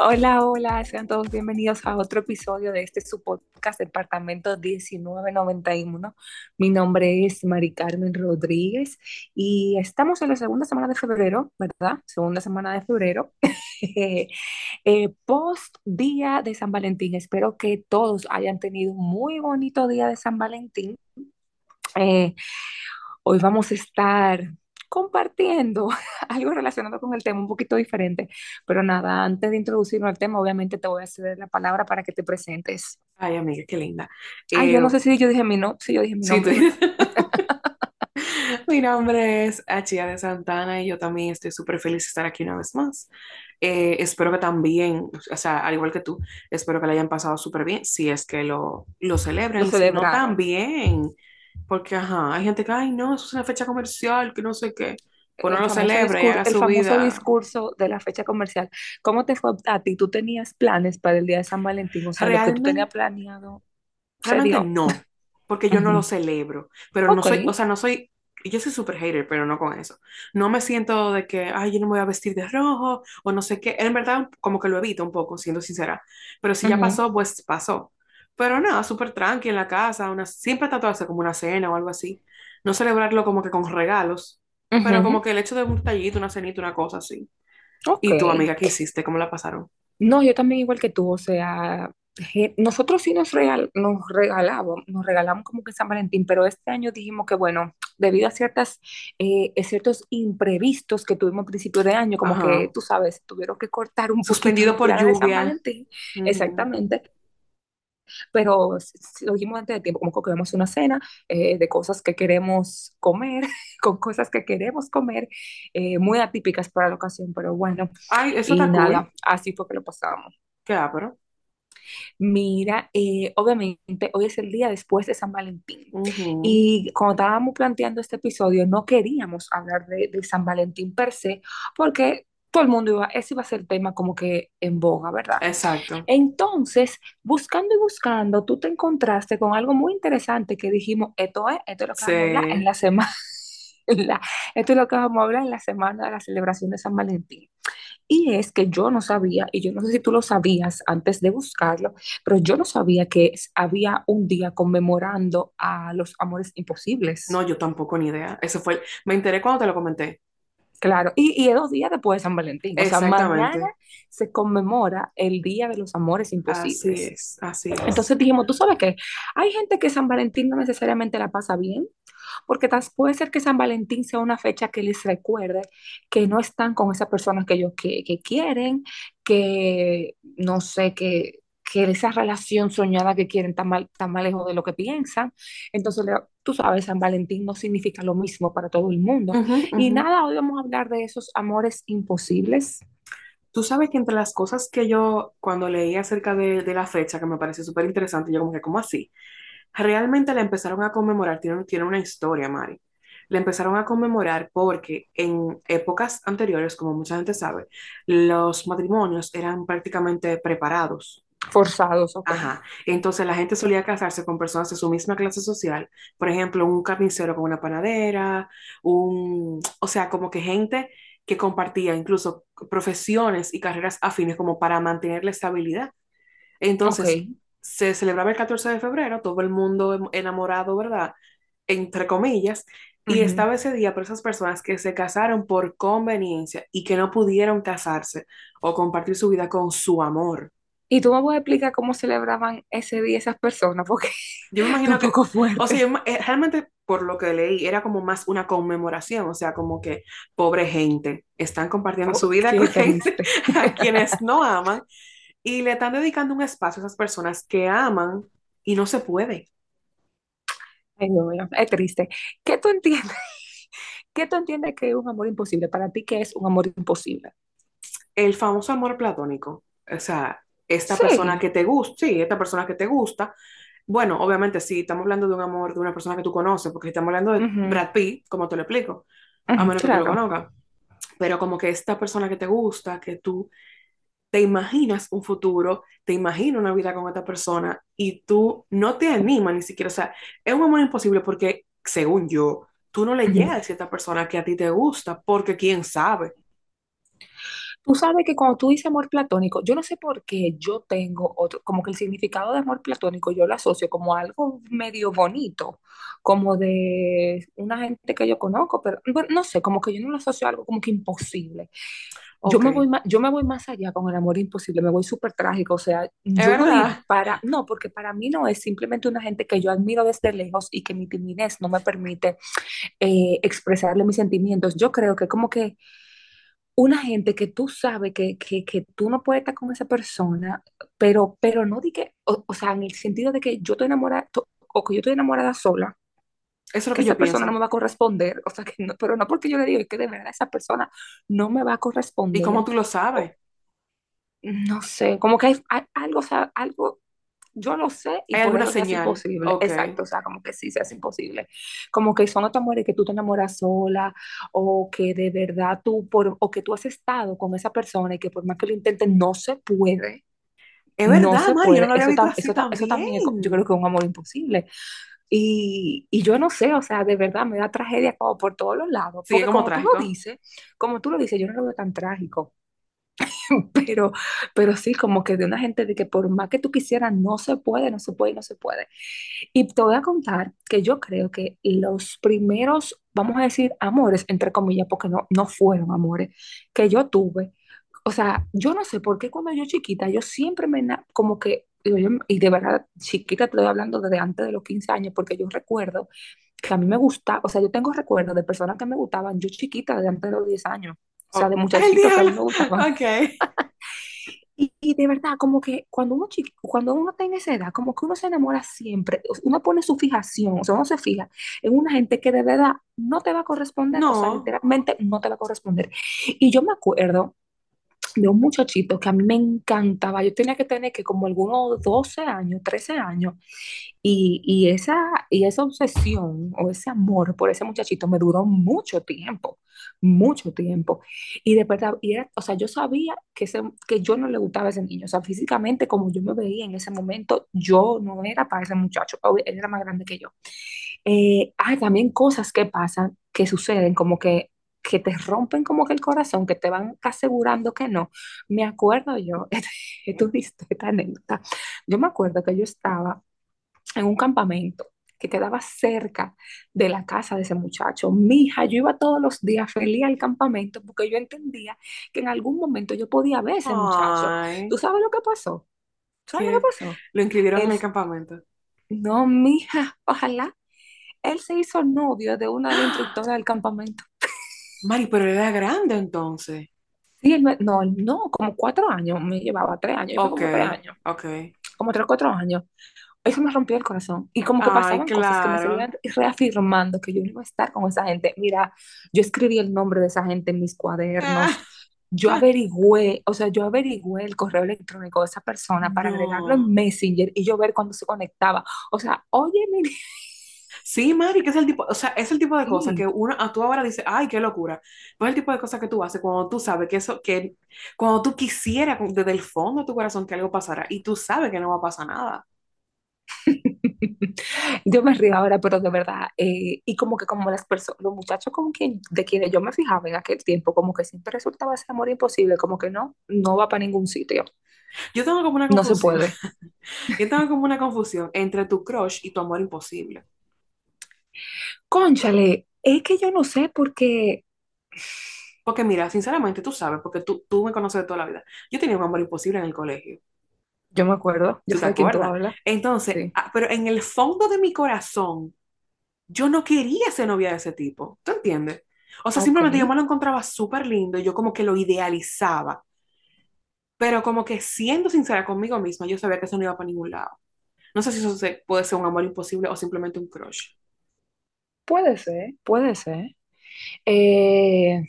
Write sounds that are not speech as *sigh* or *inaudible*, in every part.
Hola, hola, sean todos bienvenidos a otro episodio de este su podcast Departamento 1991. Mi nombre es Mari Carmen Rodríguez y estamos en la segunda semana de febrero, ¿verdad? Segunda semana de febrero, *laughs* *laughs* eh, post día de San Valentín. Espero que todos hayan tenido un muy bonito día de San Valentín. Eh, hoy vamos a estar compartiendo *laughs* algo relacionado con el tema, un poquito diferente. Pero nada, antes de introducirnos al tema, obviamente te voy a ceder la palabra para que te presentes. Ay, amiga, qué linda. Ay, yo no eh, sé si yo dije mi no, si yo dije mi nombre. *laughs* mi nombre es Achia de Santana y yo también estoy súper feliz de estar aquí una vez más. Eh, espero que también, o sea, al igual que tú, espero que le hayan pasado súper bien, si es que lo, lo celebren, lo si no también porque, ajá, hay gente que, ay, no, eso es una fecha comercial, que no sé qué. Pues no lo celebra y haga el su famoso discurso de la fecha comercial. ¿Cómo te fue a ti? ¿Tú tenías planes para el día de San Valentín? O sea, lo que tú tenías planeado. Realmente no, porque yo no lo celebro. Pero no soy, o sea, no soy, yo soy súper hater, pero no con eso. No me siento de que, ay, yo no me voy a vestir de rojo o no sé qué. En verdad, como que lo evito un poco, siendo sincera. Pero si ya pasó, pues pasó. Pero nada, súper tranqui en la casa, una, siempre tatuarse como una cena o algo así. No celebrarlo como que con regalos, pero como que el hecho de un tallito, una cenita, una cosa así. ¿Y tu amiga qué hiciste? ¿Cómo la pasaron? No, yo también igual que tú, o sea, nosotros sí nos, regal, nos regalamos, nos regalamos como que San Valentín, pero este año dijimos que bueno, debido a ciertas, eh, ciertos imprevistos que tuvimos a principio de año, como que tú sabes, tuvieron que cortar un Suspendido por lluvia. Exactamente pero lo dijimos antes de tiempo, como que queremos una cena eh, de cosas que queremos comer, *laughs* con cosas que queremos comer, eh, muy atípicas para la ocasión, pero bueno. Ay, eso y nada, así fue que lo pasamos. ¿Qué pero Mira, eh, obviamente hoy es el día después de San Valentín y cuando estábamos planteando este episodio no queríamos hablar de, de San Valentín per se porque todo el mundo iba, ese iba a ser el tema como que en boga, ¿verdad? Exacto. Entonces, buscando y buscando, tú te encontraste con algo muy interesante que dijimos, esto es, esto es lo que vamos a hablar en la semana, *laughs* esto es lo que vamos a hablar en la semana de la celebración de San Valentín. Y es que yo no sabía, y yo no sé si tú lo sabías antes de buscarlo, pero yo no sabía que había un día conmemorando a los amores imposibles. No, yo tampoco ni idea. Eso fue, me enteré cuando te lo comenté. Claro, y, y dos días después de San Valentín. O sea, mañana se conmemora el Día de los Amores Imposibles. Así es, así es. Entonces dijimos, tú sabes que hay gente que San Valentín no necesariamente la pasa bien, porque puede ser que San Valentín sea una fecha que les recuerde que no están con esas personas que ellos que, que quieren, que no sé, que que esa relación soñada que quieren tan mal, tan mal lejos de lo que piensan. Entonces, tú sabes, San Valentín no significa lo mismo para todo el mundo. Y nada, hoy vamos a hablar de esos amores imposibles. Tú sabes que entre las cosas que yo, cuando leí acerca de, de la fecha, que me pareció súper interesante, yo como que, ¿cómo así? Realmente la empezaron a conmemorar, tiene, tiene una historia, Mari. La empezaron a conmemorar porque en épocas anteriores, como mucha gente sabe, los matrimonios eran prácticamente preparados forzados. Ajá. Entonces la gente solía casarse con personas de su misma clase social. Por ejemplo, un carnicero con una panadera, un, o sea, como que gente que compartía incluso profesiones y carreras afines como para mantener la estabilidad. Entonces, se celebraba el 14 de febrero, todo el mundo enamorado, ¿verdad? Entre comillas, y estaba ese día por esas personas que se casaron por conveniencia y que no pudieron casarse o compartir su vida con su amor. Y tú me puedes explicar cómo celebraban ese día esas personas, porque *laughs* yo me imagino que, o sea, eh, realmente por lo que leí era como más una conmemoración, o sea, como que pobre gente, están compartiendo su vida con gente. *laughs* a quienes no aman y le están dedicando un espacio a esas personas que aman y no se puede. Ay, es triste. ¿Qué tú entiendes? *laughs* ¿Qué tú entiendes que es un amor imposible? Para ti, ¿qué es un amor imposible? El famoso amor platónico. O sea, esta persona que te gusta, sí, esta persona que te gusta. Bueno, obviamente sí, estamos hablando de un amor de una persona que tú conoces, porque estamos hablando de Brad Pitt, como te lo explico, a menos que tú lo conozcas. Pero como que esta persona que te gusta, que tú te imaginas un futuro, te imaginas una vida con esta persona y tú no te animas ni siquiera, o sea, es un amor imposible porque, según yo, tú no le llegas a decir a esta persona que a ti te gusta, porque quién sabe. Tú sabes que cuando tú dices amor platónico, yo no sé por qué yo tengo otro, como que el significado de amor platónico yo lo asocio como algo medio bonito, como de una gente que yo conozco, pero bueno, no sé, como que yo no lo asocio a algo como que imposible. Yo me voy más, yo me voy más allá con el amor imposible, me voy súper trágico, o sea, yo no para, no, porque para mí no es simplemente una gente que yo admiro desde lejos y que mi timidez no me permite eh, expresarle mis sentimientos. Yo creo que como que una gente que tú sabes que, que, que tú no puedes estar con esa persona, pero, pero no di que, o, o sea, en el sentido de que yo estoy enamorada o que yo estoy enamorada sola, Eso es lo que que yo esa persona no me va a corresponder, o sea, que no, pero no porque yo le diga que de verdad esa persona no me va a ¿Y cómo corresponder, tú lo sabes? no sé, como que hay, hay algo, o sea, algo, yo lo sé y ¿Hay por alguna eso señal? imposible, Ok. exacto, o sea, como que sí se hace imposible, como que son estos amores que tú te enamoras sola o que de verdad tú, por, o que tú has estado con esa persona y que por más que lo intentes no se puede, Es no verdad, se no lo había eso, visto tam- así eso, ta- eso también es yo creo también. que es un amor imposible. Y, y yo no sé, o sea, de verdad me da tragedia como por todos los lados, Sí, porque como como tú lo dices, como tú lo dices, yo no lo veo tan trágico. *laughs* Pero, pero sí, como que de una gente de que por más que tú quisieras, no se puede, no se puede, no se puede. Y te voy a contar que yo creo que los primeros, vamos a decir, amores, entre comillas, porque no, no fueron amores, que yo tuve, o sea, yo no sé por qué cuando yo chiquita, yo siempre me, como que, yo- y de verdad, chiquita te estoy hablando desde antes de los 15 años, porque yo recuerdo que a mí me gustaba, o sea, yo tengo recuerdos de personas que me gustaban, yo chiquita, desde antes de los 10 años, o sea, Oh, de ¡El muchachitos que a mí me gustaban. Ok. *laughs* Y, y de verdad, como que cuando uno, chiqui- cuando uno en esa edad, como que uno se enamora siempre, uno pone su fijación, o sea, uno se fija en una gente que de verdad no te va a corresponder, o sea, No. literalmente no te va a corresponder. Y yo me acuerdo de un muchachito que a mí me encantaba, yo tenía que tener que como algunos 12 años, 13 años, y, y esa, y esa obsesión o ese amor por ese muchachito me duró mucho tiempo, mucho tiempo. Y de verdad, y era, o sea, yo sabía que, ese, que yo no le gustaba a ese niño. O sea, físicamente, como yo me veía en ese momento, yo no era para ese muchacho. Él era más grande que yo. Eh, hay también cosas que pasan, que suceden, como que que te rompen como que el corazón, que te van asegurando que no. Me acuerdo yo, *laughs* tú viste esta anécdota, yo me acuerdo que yo estaba en un campamento que quedaba cerca de la casa de ese muchacho. Mija, yo iba todos los días feliz al campamento porque yo entendía que en algún momento yo podía ver a ese muchacho. ¿Tú sabes lo que pasó? ¿Sabes lo que pasó? lo inscribieron en el campamento. no, mija, ojalá. Él se hizo novio de una de las instructoras del campamento. Mari, pero era grande entonces. Sí, él me- no, no, como cuatro años, me llevaba tres años, yo Ok, como tres años, ok. como tres cuatro años. Eso me rompió el corazón. Y como que Ay, pasaban cosas que me claro. seguían reafirmando que yo no iba a estar con esa gente. Mira, yo escribí el nombre de esa gente en mis Ah, cuadernos. Yo averigüé, o sea, yo averigüé el correo electrónico de esa persona para agregarlo en no. Messenger y yo ver cuándo se conectaba. O sea, oye, mi... Sí, Mari, que es el tipo, o sea, es el tipo de cosas que uno, a tú ahora dices, ay, qué locura. Pues es el tipo de cosas que tú haces cuando tú sabes que eso, que cuando tú quisieras desde el fondo de tu corazón que algo pasara y tú sabes que no va a pasar nada. *laughs* Yo me río ahora, pero de verdad, eh, y como que como las personas, los muchachos con quien, de quienes yo me fijaba en aquel tiempo, como que siempre resultaba ese amor imposible, como que no, no va para ningún sitio, Yo tengo como una no se confusión, puede. *laughs* yo tengo como una confusión entre tu crush y tu amor imposible. Cónchale, es que yo no sé porque Porque mira, sinceramente, tú sabes, porque tú, tú me conoces de toda la vida. Yo tenía un amor imposible en el colegio. yo me acuerdo, yo ¿Tú te sé quién tú hablas, Entonces, sí. ah, pero en el fondo de mi corazón, yo no quería ser novia de ese tipo. ¿Tú entiendes? O sea, simplemente yo me lo encontraba súper lindo y yo como que lo idealizaba. Pero como que siendo sincera conmigo misma, yo sabía que eso no iba para ningún lado. No sé si eso se- puede ser un amor imposible o simplemente un crush. Puede ser, puede ser. Eh,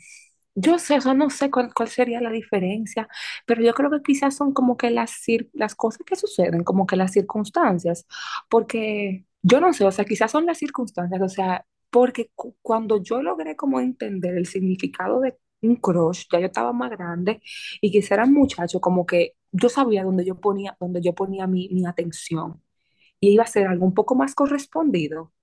yo sé, o sea, no sé cuál, cuál sería la diferencia, pero yo creo que quizás son como que las, las cosas que suceden, como que las circunstancias, porque yo no sé, o sea, quizás son las circunstancias, o sea, porque cu- cuando yo logré como entender el significado de un crush, ya yo estaba más grande y quizá era muchacho como que yo sabía dónde yo ponía, dónde yo ponía mi, mi atención y iba a ser algo un poco más correspondido.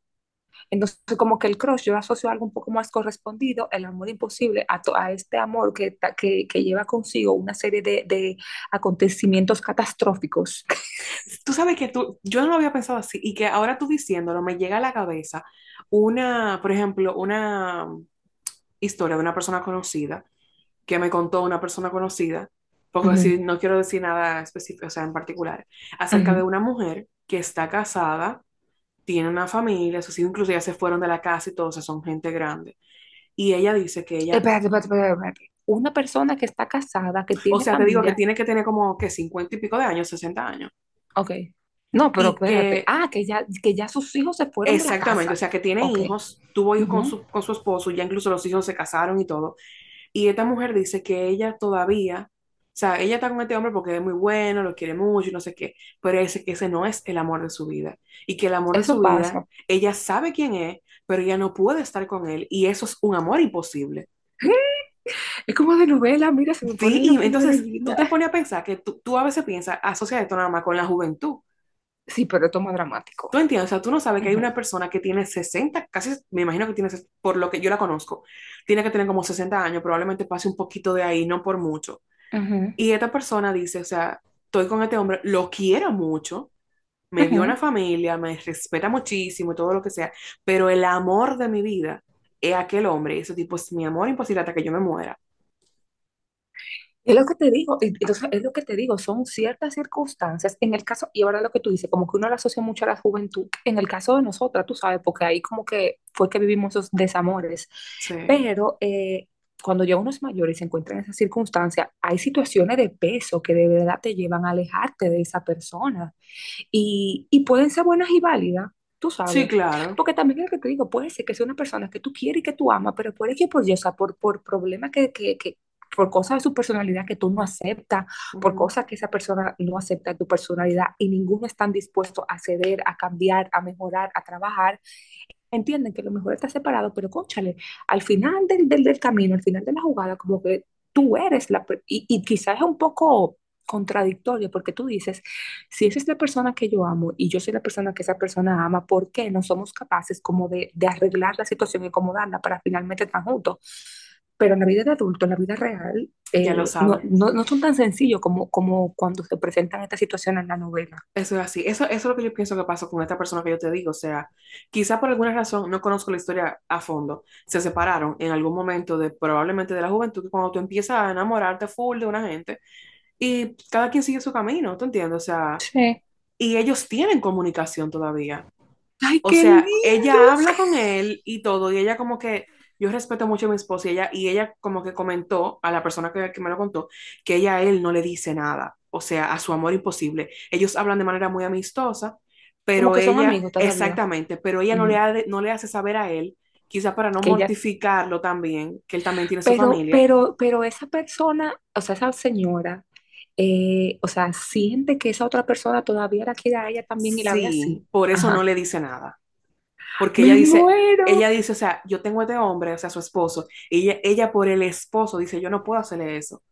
Entonces, como que el crush yo asocio a algo un poco más correspondido, el amor imposible, a, to- a este amor que, que, que lleva consigo una serie de, de acontecimientos catastróficos. *laughs* Tú sabes que tú, yo no lo había pensado así y que ahora tú diciéndolo me llega a la cabeza una, por ejemplo, una historia de una persona conocida que me contó una persona conocida, porque Ujú, decir, no quiero decir nada específico, o sea, en particular, acerca de ujú. una mujer que está casada, tiene una familia, sus hijos incluso ya se fueron de la casa y todo, o sea, son gente grande. Y ella dice que ella, Espérate, espérate, espérate, espérate. Una persona que está casada, que o tiene sea, te digo que tiene que tener como que 50 y pico de años, 60 años, ok. No, pero espérate. que Ah, que ya, que ya sus hijos se fueron de la Exactamente, o sea, que tiene hijos, tuvo hijos con su, con su esposo, ya incluso los hijos se casaron y todo. Y esta mujer dice que ella todavía, o sea, ella está con este hombre porque es muy bueno, lo quiere mucho y no sé qué, pero que ese no es el amor de su vida. Y que el amor de Eso su vida, pasa. ella sabe quién es, pero ella no puede estar con él y eso es un amor imposible. Es como de novela, mira, se me Sí, pelos de entonces tú te pones a pensar que tú, tú a veces piensas, asocia esto nada más con la juventud. Sí, pero es más Tú dramático. entiendes, o sea, tú no sabes que hay Ujú, una persona que tiene 60 casi me imagino que tiene, por lo que yo la conozco, tiene que tener como 60 años, probablemente pase un poquito de ahí, no por mucho. Ujú, Y esta persona dice, o sea, estoy con este hombre, lo quiero mucho, me dio una familia, me respeta muchísimo todo lo que sea, pero el amor de mi vida es aquel hombre, ese tipo es mi amor imposible hasta que yo me muera. Es lo que te digo, entonces es lo que te digo, son ciertas circunstancias, en el caso, y ahora lo que tú dices, como que uno lo asocia mucho a la juventud, en el caso de nosotras, tú sabes, porque ahí como que fue que vivimos esos desamores, Sí, pero eh, cuando ya uno es mayor y se encuentra en esa circunstancia, hay situaciones de peso que de verdad te llevan a alejarte de esa persona, y, y pueden ser buenas y válidas, tú sí, sabes, claro. porque también es lo que te digo, puede ser que sea una persona que tú quieres y que tú amas, pero puede que por, y, o sea, por, por problemas que, que, que por cosas de su personalidad que tú no aceptas, por cosas que esa persona no acepta de tu personalidad y ninguno están dispuestos a ceder, a cambiar, a mejorar, a trabajar, entienden que lo mejor está separado, pero cónchale, al final del, del, del camino, al final de la jugada, como que tú eres la, y, y quizás es un poco contradictorio porque tú dices, si esa es la persona que yo amo y yo soy la persona que esa persona ama, ¿por qué no somos capaces como de arreglar la situación y acomodarla para finalmente estar juntos? Pero en la vida de adulto, en la vida real, Ya lo eh, no, no, no son tan sencillos como, como cuando se presentan estas situaciones en la novela. Eso es así. Eso, eso es lo que yo pienso que pasó con esta persona que yo te digo. O sea, quizá por alguna razón, no conozco la historia a fondo, se separaron en algún momento de probablemente de la juventud, cuando tú empiezas a enamorarte full de una gente y cada quien sigue su camino, ¿tú entiendes? O sea, Sí. y ellos tienen comunicación todavía. ¡Ay, O sea, ella lindos! habla con él y todo, y ella como que, yo respeto mucho a mi esposa y ella, y ella como que comentó a la persona que, que me lo contó, que ella a él no le dice nada, o sea, a su amor imposible. Ellos hablan de manera muy amistosa, Como pero que son ella, amigos todavía. exactamente, pero ella no le, ha- no le hace saber a él, quizá para no Que ella, mortificarlo también, que él también tiene su pero, familia. pero, pero esa persona, o sea, esa señora, eh, o sea, siente que esa otra persona todavía la quiere a ella también y la ve Sí, así. por eso no Ajá. le dice nada. Porque ella dice, muero. ella dice, o sea, yo tengo a este hombre, o sea, su esposo, y ella, ella por el esposo dice, yo no puedo hacerle eso.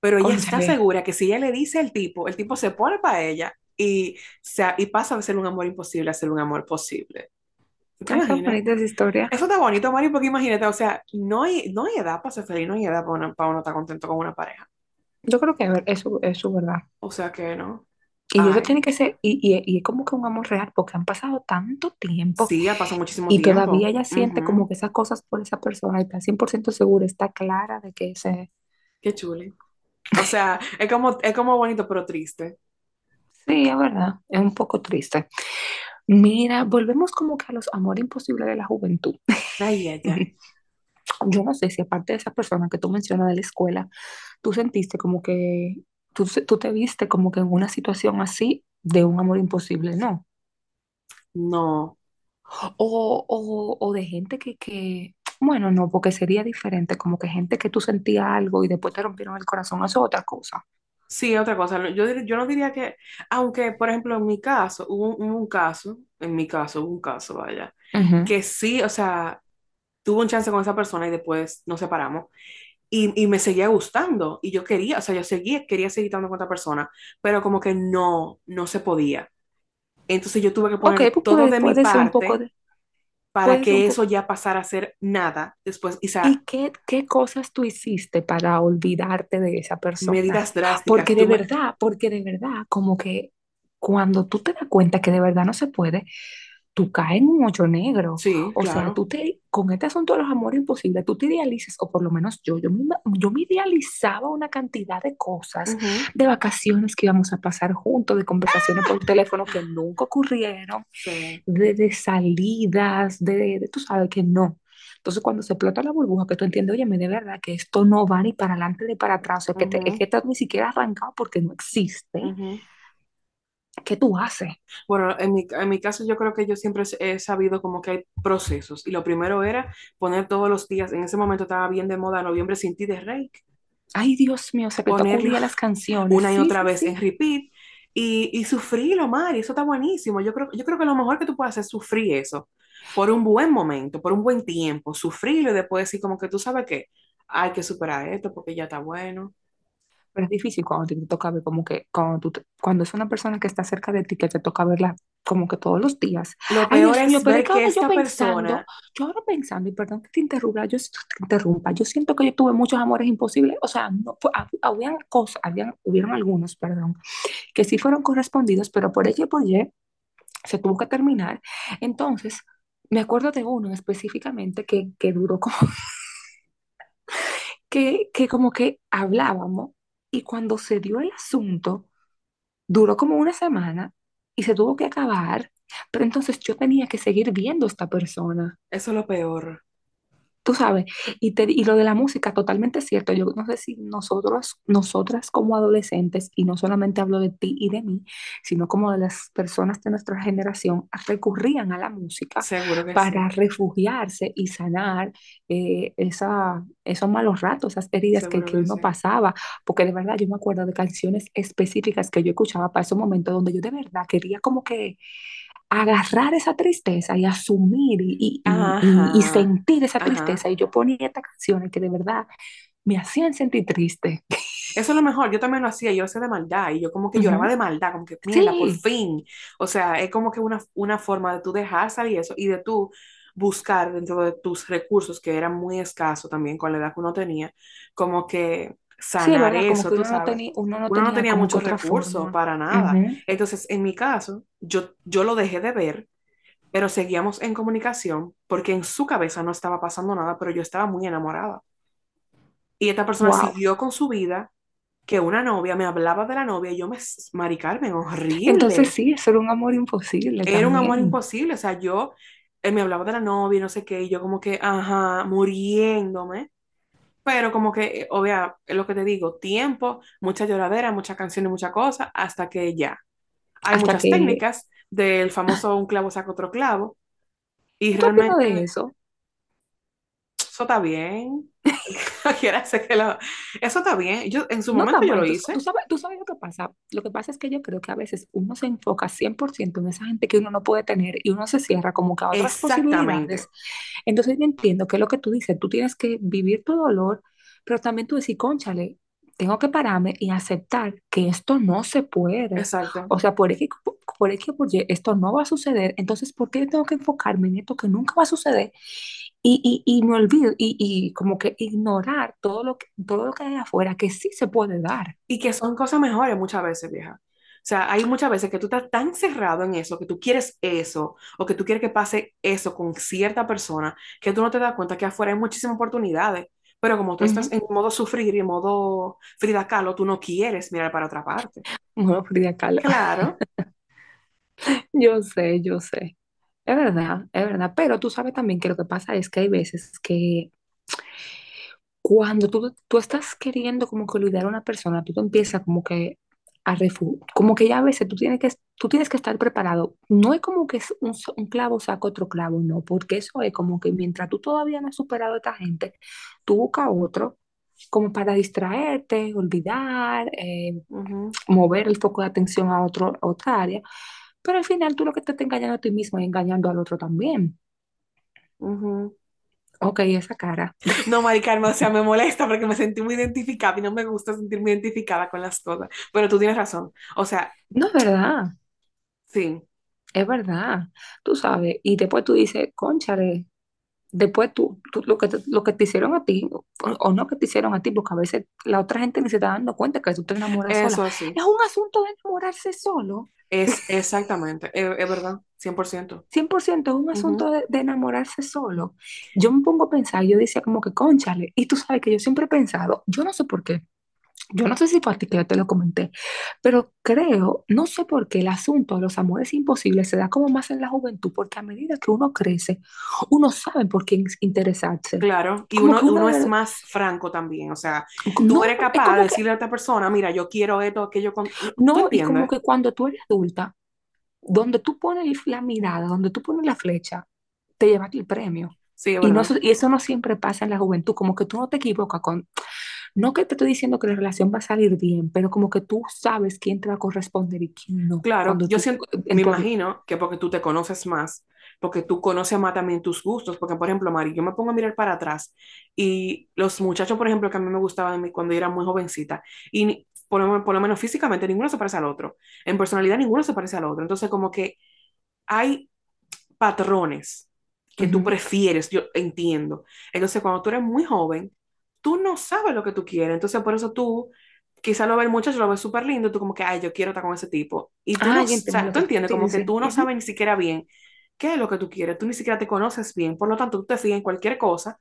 Pero ella está segura que si ella le dice al tipo, el tipo se pone para ella y, se, y pasa de ser un amor imposible a ser un amor posible. ¿Tú ¿Te Ay, bonita esa historia. Eso está bonito, Mari, porque imagínate, o sea, no hay, no hay edad para ser feliz, no hay edad para uno, para uno estar contento con una pareja. Yo creo que eso es verdad. O sea que no. Y eso tiene que ser, y, y, y es como que un amor real, porque han pasado tanto tiempo sí, ha pasado muchísimo y todavía tiempo. ella siente como que esas cosas por esa persona y está 100% segura, está clara de que ese... Qué chuli. O sea, es como, es como bonito, pero triste. Sí, es verdad, es un poco triste. Mira, volvemos como que a los amores imposibles de la juventud. Ay, ay, ay. *laughs* Yo no sé si aparte de esa persona que tú mencionas de la escuela, tú sentiste como que tú, tú te viste como que en una situación así de un amor imposible, ¿no? No. O, o, o de gente que, que, bueno, no, porque sería diferente, como que gente que tú sentías algo y después te rompieron el corazón, eso es otra cosa. Sí, otra cosa. Yo, dir- yo no diría que, aunque, por ejemplo, en mi caso, hubo un, hubo un caso, en mi caso, hubo un caso, vaya, Ujú, que sí, o sea, tuve un chance con esa persona y después nos separamos. Y, y me seguía gustando y yo quería, o sea, yo seguía, quería seguir estando con otra persona, pero como que no, no se podía. Entonces yo tuve que poner pues todo puede, de mi parte de, para que eso ya pasara a ser nada después. O sea, ¿Y qué, qué cosas tú hiciste para olvidarte de esa persona? medidas drásticas, Porque de tú me... verdad, porque de verdad, como que cuando tú te das cuenta que de verdad no se puede, tú caes en un hoyo negro. Sí, O sea, claro. tú te, con este asunto de los amores imposibles, tú te idealizas, o por lo menos yo, yo me, yo me idealizaba una cantidad de cosas, Ujú, de vacaciones que íbamos a pasar juntos, de conversaciones por teléfono que nunca ocurrieron, Sí. de, de salidas, de, de, tú sabes que no. Entonces, cuando se explota la burbuja, que tú entiendes, oye, de verdad que esto no va ni para adelante ni para atrás, o sea, que, te, es Ujú, que esto ni siquiera arrancado porque no existe, ujú. ¿Qué tú haces? Bueno, en mi, en mi caso yo creo que yo siempre he sabido como que hay procesos. Y lo primero era poner todos los días, en ese momento estaba bien de moda Noviembre sin ti de Reik, Ay, Dios mío, o sea, que tú ponerlo acudías a las canciones. una y Sí, otra sí, vez en repeat y, y sufrirlo, Mari, eso está buenísimo. Yo creo, yo creo que lo mejor que tú puedes hacer es sufrir eso por un buen momento, por un buen tiempo, sufrirlo y después decir como que tú sabes que hay que superar esto porque ya está bueno. Pero es difícil cuando te, toca ver como que, cuando, tú te- cuando es una persona que está cerca de ti, que te toca verla como que todos los días. Lo Ay, peor mío, es es ver que que ahora yo esta pensando, persona, yo ahora pensando, y perdón que te interrumpa, yo te interrumpa, yo siento que yo tuve muchos amores imposibles, o sea, no, habían cosas, habían, hubieron algunos, perdón, que sí fueron correspondidos, pero por X y por Y se tuvo que terminar. Entonces, me acuerdo de uno específicamente que, que duró como *laughs* que, que como que hablábamos y cuando se dio el asunto, duró como una semana y se tuvo que acabar, pero entonces yo tenía que seguir viendo a esta persona. eso es lo peor. Tú sabes, y, te, y lo de la música, totalmente cierto. Yo no sé si nosotros, nosotras como adolescentes, y no solamente hablo de ti y de mí, sino como de las personas de nuestra generación, recurrían a la música para sí, refugiarse y sanar eh, esa, esos malos ratos, esas heridas que, seguro que que uno sí. pasaba. Porque de verdad yo me acuerdo de canciones específicas que yo escuchaba para esos momentos donde yo de verdad quería como que agarrar esa tristeza y asumir y, y, y, y Ajá, sentir esa ajá. tristeza. Y yo ponía estas canciones que de verdad me hacían sentir triste. Eso es lo mejor, yo también lo hacía, yo lo hacía de maldad y yo como que lloraba de maldad, como que mierda, por fin. O sea, es como que una, una forma de tú dejar salir eso y de tú buscar dentro de tus recursos, que eran muy escasos también con la edad que uno tenía, como que sanar como eso, tú uno no sabes. tenía, uno no Uno no tenía tenía como que muchos recursos forma. para nada. Ujú. Entonces, en mi caso, yo, yo lo dejé de ver, pero seguíamos en comunicación porque en su cabeza no estaba pasando nada, pero yo estaba muy enamorada. Y esta persona Wow. siguió con su vida que una novia me hablaba de la novia y yo me, Mari Carmen, Entonces horrible. sí, eso era un amor imposible Era un amor también. imposible. O sea, yo él me hablaba de la novia y no sé qué, y yo como que, ajá, muriéndome. Pero como que, obvia, es lo que te digo, tiempo, mucha lloradera, muchas canciones, muchas cosas, hasta que ya. Hay Hasta muchas que, técnicas del famoso un clavo saca otro clavo, y ¿qué opinas de realmente eso? Eso está bien. *laughs* Que lo- Eso está bien. Yo, en su No momento yo lo tú, tú hice. sabes, tú sabes lo que pasa. Lo que pasa es que yo creo que a veces uno se enfoca 100% en esa gente que uno no puede tener y uno se cierra como que a otras posibilidades. Entonces yo entiendo que lo que tú dices, tú tienes que vivir tu dolor, pero también tú decir, cónchale, tengo que pararme y aceptar que esto no se puede. Exacto. O sea, por X, por X por Y, esto no va a suceder. Entonces, ¿por qué yo tengo que enfocarme en esto que nunca va a suceder? Y, y, y me olvido y, y como que ignorar todo lo que, todo lo que hay afuera que sí se puede dar. Y que son cosas mejores muchas veces, vieja. O sea, hay muchas veces que tú estás tan cerrado en eso, que tú quieres eso, o que tú quieres que pase eso con cierta persona, que tú no te das cuenta que afuera hay muchísimas oportunidades. Pero como tú estás en modo sufrir y en modo Frida Kahlo, tú no quieres mirar para otra parte. *laughs* Bueno, Frida Kahlo. Claro, *laughs* Yo sé, yo sé. Es verdad, es verdad. Pero tú sabes también que lo que pasa es que hay veces que cuando tú, tú estás queriendo como que olvidar a una persona, tú te empiezas como que a refu- como que ya a veces tú tienes que, tú tienes que estar preparado. No es como que un, un clavo saca otro clavo, no, porque eso es como que mientras tú todavía no has superado a esta gente, tú buscas otro como para distraerte, olvidar, eh, ujú, mover el foco de atención a otro, a otra área, pero al final tú lo que te estás engañando a ti mismo y engañando al otro también. ujú. Ok, esa cara. No, Mari Carmen, o sea, me molesta porque me sentí muy identificada y no me gusta sentirme identificada con las cosas. Pero tú tienes razón. O sea, No es verdad, sí, es verdad. Tú sabes, y después tú dices, cónchale, después tú, tú- lo que te, lo que te hicieron a ti, o, o no que te hicieron a ti, porque a veces la otra gente ni se está dando cuenta que tú te enamoras sola. eso así. Es un asunto de enamorarse solo. Es exactamente, es, es verdad, 100%. 100% es un Ujú, asunto de, de enamorarse solo. Yo me pongo a pensar, yo decía como que, cónchale, y tú sabes que yo siempre he pensado, yo no sé por qué, yo no sé si fue a ti que yo te lo comenté, pero creo, no sé por qué el asunto de los amores imposibles se da como más en la juventud, porque a medida que uno crece, uno sabe por quién interesarse. Claro, y uno, que uno, uno es más franco también, o sea, tú no, eres es capaz de como que, decirle a otra persona, mira, yo quiero esto, aquello, con... ¿tú no, y como que cuando tú eres adulta, donde tú pones la mirada, donde tú pones la flecha, te llevas el premio. Sí, es Y, no, y eso no siempre pasa en la juventud, como que tú no te equivocas con, no que te estoy diciendo que la relación va a salir bien, pero como que tú sabes quién te va a corresponder y quién no, Claro, cuando yo tú, siento, en me tu imagino que porque tú te conoces más, porque tú conoces más también tus gustos, porque por ejemplo, Mari, yo me pongo a mirar para atrás y los muchachos, por ejemplo, que a mí me gustaban de mí cuando yo era muy jovencita, y por lo, por lo menos físicamente ninguno se parece al otro, en personalidad ninguno se parece al otro, entonces como que hay patrones que tú prefieres, yo entiendo. Entonces, cuando tú eres muy joven, tú no sabes lo que tú quieres. Entonces, por eso tú, quizá lo ves el muchacho, lo ves súper lindo, tú como que, ay, yo quiero estar con ese tipo. Y tú no, Ah, o ya entiendo sea, tú entiendes, como que tú no sabes ni siquiera bien qué es lo que tú quieres. Tú ni siquiera te conoces bien. Por lo tanto, tú te fías en cualquier cosa,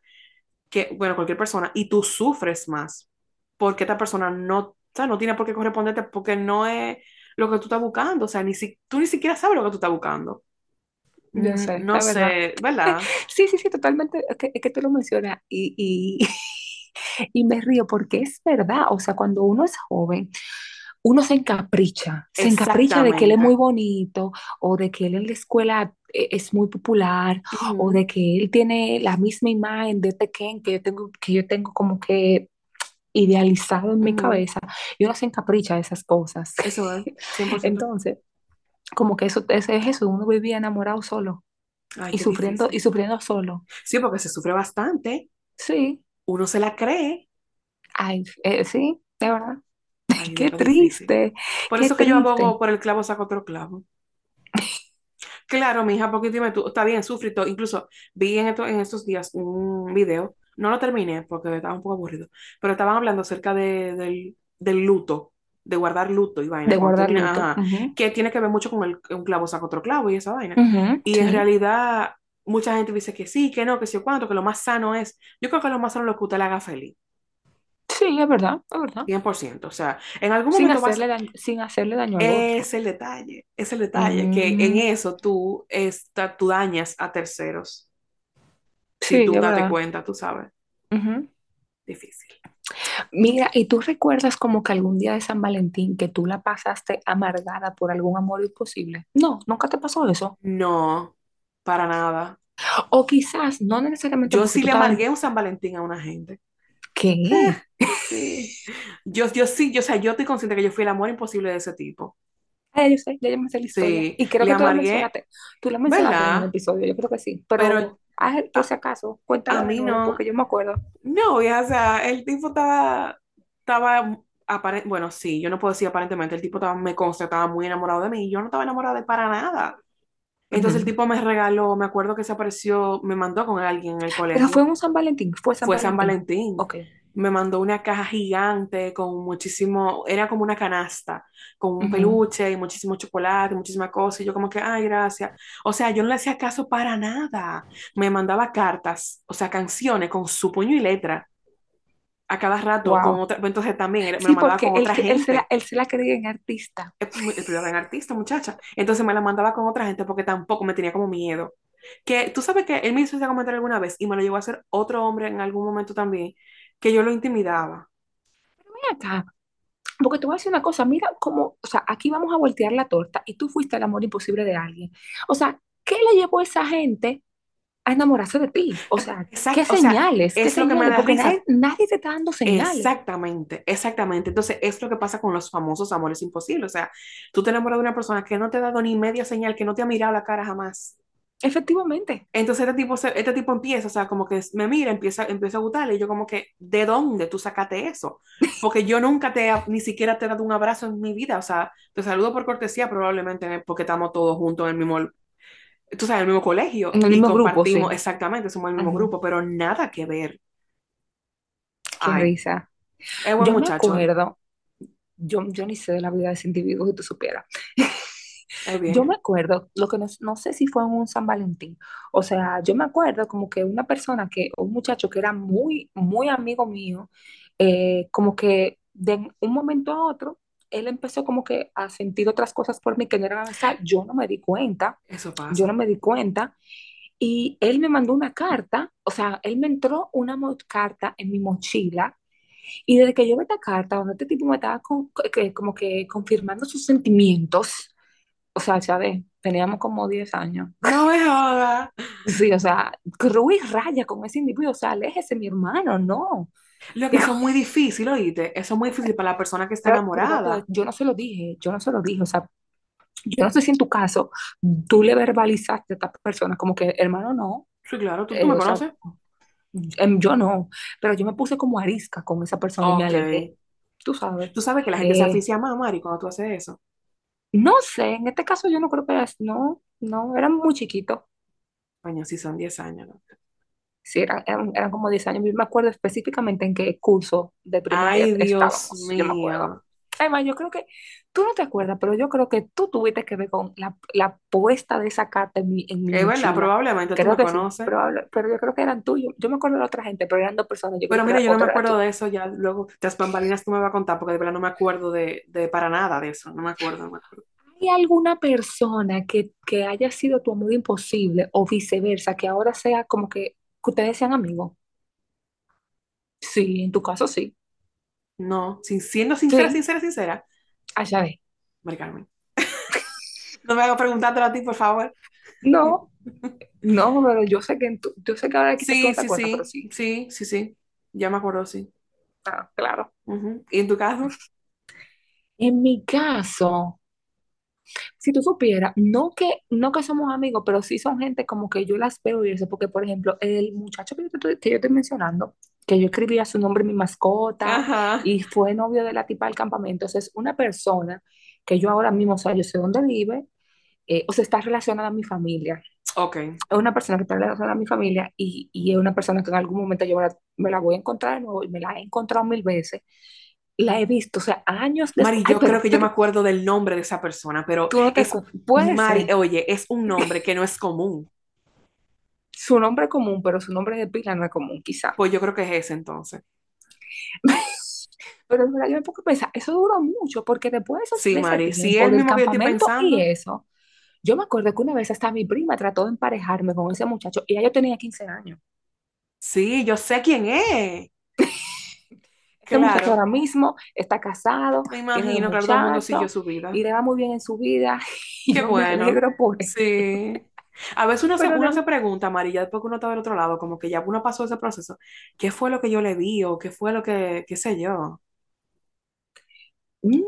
que, bueno, cualquier persona, y tú sufres más. Porque esta persona no, o sea, no tiene por qué corresponderte porque no es lo que tú estás buscando. O sea, ni si, tú ni siquiera sabes lo que tú estás buscando. Yo Mm, sé, No es verdad. sé, ¿verdad? *laughs* Sí, sí, sí, totalmente. Es que, es que te lo menciona y, y, *laughs* y me río porque es verdad. O sea, cuando uno es joven, uno se encapricha, se encapricha de que él es muy bonito o de que él en la escuela eh, es muy popular o de que él tiene la misma imagen de Tekken que yo tengo, que yo tengo como que idealizado en mi cabeza y uno se encapricha de esas cosas. Eso es, *laughs* 100%. Entonces, como que eso, ese es eso, uno vivía enamorado solo Ay, y sufriendo, y sufriendo solo. Sí, porque se sufre bastante. Sí, Uno se la cree. ay, eh, sí, de verdad. *laughs* Ay, Qué triste, Por qué eso que yo abogo por el clavo saco otro clavo. *laughs* Claro, mi hija, porque dime tú, está bien, sufrí todo. Incluso vi en, esto- en estos días un video, no lo terminé porque estaba un poco aburrido, pero estaban hablando acerca de- del, del luto, de guardar luto y vaina. De guardar luto. ajá, que tiene que ver mucho con el, un clavo saca otro clavo y esa vaina. Y en realidad, mucha gente dice que sí, que no, que sí o cuánto, que lo más sano es. Yo creo que lo más sano es lo que usted le haga feliz, sí, es verdad, es verdad. 100%. O sea, en algún Sin momento vas. hacerle daño, sin hacerle daño al otro. Es el detalle, es el detalle, que en Mm, eso tú, esta, tú dañas a terceros. Si sí, tú es date verdad. cuenta, tú sabes. Ujú. Difícil. Mira, ¿y tú recuerdas como que algún día de San Valentín que tú la pasaste amargada por algún amor imposible? No, nunca te pasó eso. No, para nada. O quizás, no necesariamente Yo sí le estabas... amargué un San Valentín a una gente. ¿Qué? Sí. Yo, yo sí, yo, o sea, yo estoy consciente que yo fui el amor imposible de ese tipo. Ah, yo sé, ya yo me sé la historia. Sí, Y creo que tú amargué, mencionaste. Tú la mencionaste en un episodio, yo creo que sí. Pero Pero, por si a, acaso, a cuéntalo de mí no. porque yo me acuerdo. No, ya, o sea, el tipo estaba, estaba, bueno, sí, yo no puedo decir aparentemente, el tipo estaba, me consta, estaba muy enamorado de mí y yo no estaba enamorada de para nada. Entonces el tipo me regaló, me acuerdo que se apareció, me mandó con alguien en el Pero fue colegio, un San Valentín, fue San fue San Valentín. Valentín, Ok. me mandó una caja gigante con muchísimo, era como una canasta, con un Ujú. peluche y muchísimo chocolate, muchísimas cosas, y yo como que, ay, gracias. O sea, yo no le hacía caso para nada. Me mandaba cartas, o sea, canciones con su puño y letra a cada rato con otra, entonces también me lo mandaba con él, otra se- él, se la, gente. él se la creía en artista. El primero gran artista, muchacha. Entonces me la mandaba con otra gente porque tampoco me tenía como miedo. Que tú sabes que él me hizo ese comentario alguna vez y me lo llegó a hacer otro hombre en algún momento también, que yo lo intimidaba. Ven acá, porque te voy a decir una cosa, mira cómo, o sea, aquí vamos a voltear la torta y tú fuiste el amor imposible de alguien. O sea, ¿qué le llevó a esa gente a enamorarse de ti? O sea, ¿qué Exacto, o sea, señales? ¿Qué es lo que me señales? Porque nadie, nadie te está dando señales. Exactamente, exactamente. Entonces, es lo que pasa con los famosos amores imposibles. O sea, tú te enamoras de una persona que no te ha dado ni media señal, que no te ha mirado la cara jamás. Efectivamente. Entonces este tipo, este tipo empieza, o sea, como que me mira, empieza, empieza a gustarle, y yo como que, ¿de dónde tú sacaste eso? Porque yo nunca te, ni siquiera te he dado un abrazo en mi vida, o sea, te saludo por cortesía probablemente porque estamos todos juntos en el mismo, tú sabes, el mismo colegio En el y mismo grupo, sí. exactamente, somos el mismo grupo, pero nada que ver. Qué Ay, risa. es buen Yo me muchacho, ¿eh? acuerdo, yo, yo ni sé de la vida de ese individuo si tú supieras. *laughs* Yo me acuerdo, lo que no, no sé si fue en un San Valentín, o sea, yo me acuerdo como que una persona que, un muchacho que era muy, muy amigo mío, eh, como que de un momento a otro, él empezó como que a sentir otras cosas por mí que no eran amistad, yo no me di cuenta, eso yo no pasa. me di cuenta, y él me mandó una carta, o sea, él me entró una carta en mi mochila, y desde que yo vi esta carta, donde este tipo me estaba con- que- como que confirmando sus sentimientos, o sea, ¿sabes? Teníamos como 10 años. *laughs* No me jodas. Sí, o sea, Ruiz raya con ese individuo, o sea, aléjese, mi hermano, no. Lo que eso es muy difícil, ¿oíste? Eso es muy difícil para la persona que está pero, pero, enamorada. yo no se lo dije, yo no se lo dije, o sea, yo no sé si en tu caso tú le verbalizaste a esta persona como que, hermano, no, Sí, claro, ¿tú, tú eh, me o sea, conoces? em, yo no, pero yo me puse como arisca con esa persona y me alejé, tú sabes. Tú sabes que la gente se Eh, aficia más, Mari, cuando tú haces eso. No sé, en este caso yo no creo que, es- no, no, era muy chiquito. Coño, si son 10 años, ¿no? Sí, eran, eran, eran como 10 años. Yo me acuerdo específicamente en qué curso de primaria Ay, Dios estábamos. Yo me acuerdo. Además, yo creo que tú no te acuerdas, pero yo creo que tú tuviste que ver con la, la puesta de esa carta en mi, en mi Es verdad, probablemente tú Creo me que sí, conoces. probable, pero yo creo que eran tuyos. Yo me acuerdo de la otra gente, pero eran dos personas. Yo Pero mira, yo no me acuerdo tú. de eso, ya luego, las bambalinas tú me vas a contar, porque de verdad no me acuerdo de, de para nada de eso. No me acuerdo, no me acuerdo. ¿Hay alguna persona que, que haya sido tu amor imposible o viceversa, que ahora sea como que, que ustedes sean amigos? Sí, en tu caso sí. No, sin, siendo sincera, Sí, sincera, sincera, allá ves. Mari Carmen. *laughs* No me hagas preguntártelo a ti, por favor. No, No, pero yo sé que tú- yo sé que ahora quizás Sí, sí, sí, sí. sí, sí, sí. Ya me acuerdo, sí. Ah, claro. ¿Y en tu caso? En mi caso, si tú supieras, no que, no que somos amigos, pero sí son gente como que yo las veo y eso, porque por ejemplo, el muchacho que yo te, estoy- que yo estoy mencionando, que yo escribía su nombre en mi mascota Ajá. y fue novio de la tipa del campamento, o sea, es una persona que yo ahora mismo, o sea, yo sé dónde vive, eh, o sea, está relacionada a mi familia. Ok. Es una persona que está relacionada a mi familia y, y es una persona que en algún momento yo me la, me la voy a encontrar de nuevo y me la he encontrado mil veces. La he visto, o sea, años después. Mari, Ay, yo pero creo que yo me acuerdo del nombre de esa persona, pero tú no te es, Mari, oye, es un nombre *laughs* que no es común. Su nombre es común, pero su nombre de pila no es común, quizá. Pues yo creo que es ese entonces. *laughs* Pero en verdad yo me pongo a pensar, eso duró mucho, porque después de, esos- Sí, Mari, tiempo, el mismo yo campamento y eso, yo me acuerdo que una vez hasta mi prima trató de emparejarme con ese muchacho y ya yo tenía 15 años. sí, yo sé quién es. *laughs* Muchacho Claro, ahora mismo está casado, me imagino, claro, todo el mundo siguió su vida. y le va muy bien en su vida *laughs* y Qué yo me bueno. por él. Sí. A veces uno se, uno de- se pregunta, Mari, ya después que uno está del otro lado, como que ya uno pasó ese proceso, ¿qué fue lo que yo le vi o qué fue lo que, qué sé yo? mm,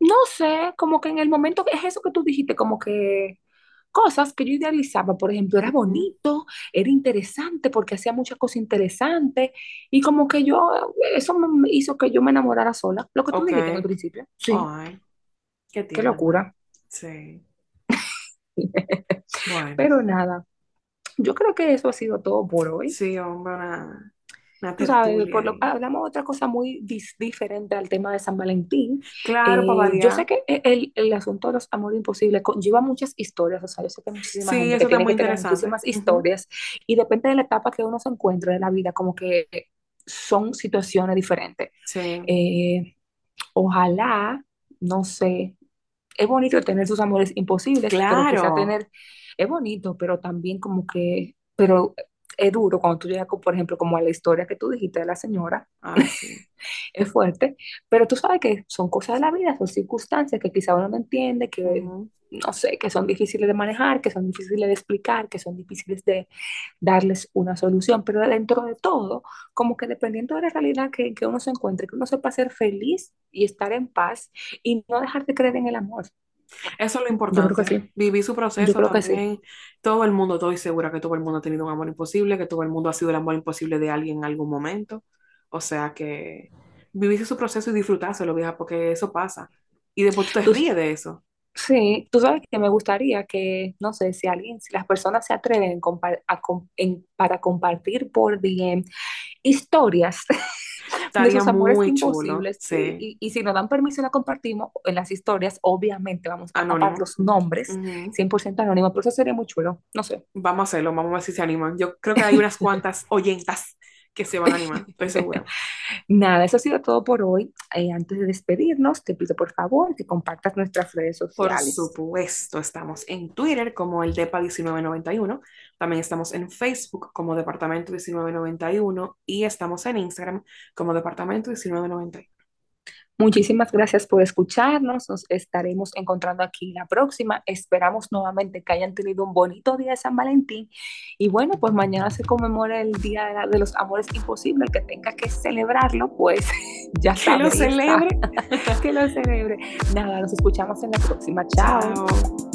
no sé, como que en el momento es eso que tú dijiste, como que cosas que yo idealizaba, por ejemplo, era bonito, era interesante porque hacía muchas cosas interesantes y como que yo, eso me hizo que yo me enamorara sola, lo que tú Ok. dijiste en el principio. Sí, Ay, qué qué locura. Sí. Bueno, Pero nada, yo creo que eso ha sido todo por hoy. sí, hombre, una, una sabes, por lo, hablamos de otra cosa muy dis- diferente al tema de San Valentín. Claro, Eh, yo sé que e- el, el asunto de los amores imposibles conlleva muchas historias, o sea, yo sé que hay muchísima Sí, gente eso tiene muy que interesante. muchísimas historias y depende de la etapa que uno se encuentre de la vida, como que son situaciones diferentes. Sí, Eh, ojalá, no sé, es bonito tener sus amores imposibles, pero claro. tener, es bonito, pero también como que, pero es duro cuando tú llegas, por ejemplo, como a la historia que tú dijiste de la señora, Ay, sí. *laughs* es fuerte, pero tú sabes que son cosas de la vida, son circunstancias que quizá uno no entiende, que Ujú. no sé, que son difíciles de manejar, que son difíciles de explicar, que son difíciles de darles una solución, pero dentro de todo, como que dependiendo de la realidad que, que uno se encuentre, que uno sepa ser feliz y estar en paz y no dejar de creer en el amor. Eso es lo importante. Yo creo que sí. Vivir su Yo proceso creo que sí. también. Todo el mundo, estoy segura que todo el mundo ha tenido un amor imposible, que todo el mundo ha sido el amor imposible de alguien en algún momento. O sea que vivir su proceso y disfrutárselo, vieja, porque eso pasa. Y después tú te Tú- ríes de eso. sí, tú sabes que me gustaría que, no sé, si alguien, si las personas se atreven compa- a com- en- para compartir por DM historias *laughs* de Estaría sus amores muy chulo. imposibles, sí, Sí. y, y si nos dan permiso y la compartimos en las historias, obviamente vamos a tapar Anónimo. los nombres Ujú. 100% anónimos, pero eso sería muy chulo, no sé. Vamos a hacerlo, vamos a ver si se animan. Yo creo que hay unas *laughs* cuantas oyentas que se van a animar, estoy segura. *laughs* Nada, eso ha sido todo por hoy. Eh, antes de despedirnos, te pido por favor que compartas nuestras redes Por sociales. supuesto, estamos en Twitter como el DEPA 1991, también estamos en Facebook como Departamento 1991 y estamos en Instagram como Departamento 1991. Muchísimas gracias por escucharnos. Nos estaremos encontrando aquí la próxima. Esperamos nuevamente que hayan tenido un bonito día de San Valentín. Y bueno, pues mañana se conmemora el Día de, la- de los Amores Imposibles. El que tenga que celebrarlo, pues *laughs* ya Que sabe. lo ahí está. celebre. *laughs* que lo celebre. Nada, nos escuchamos en la próxima. Chao. Chao.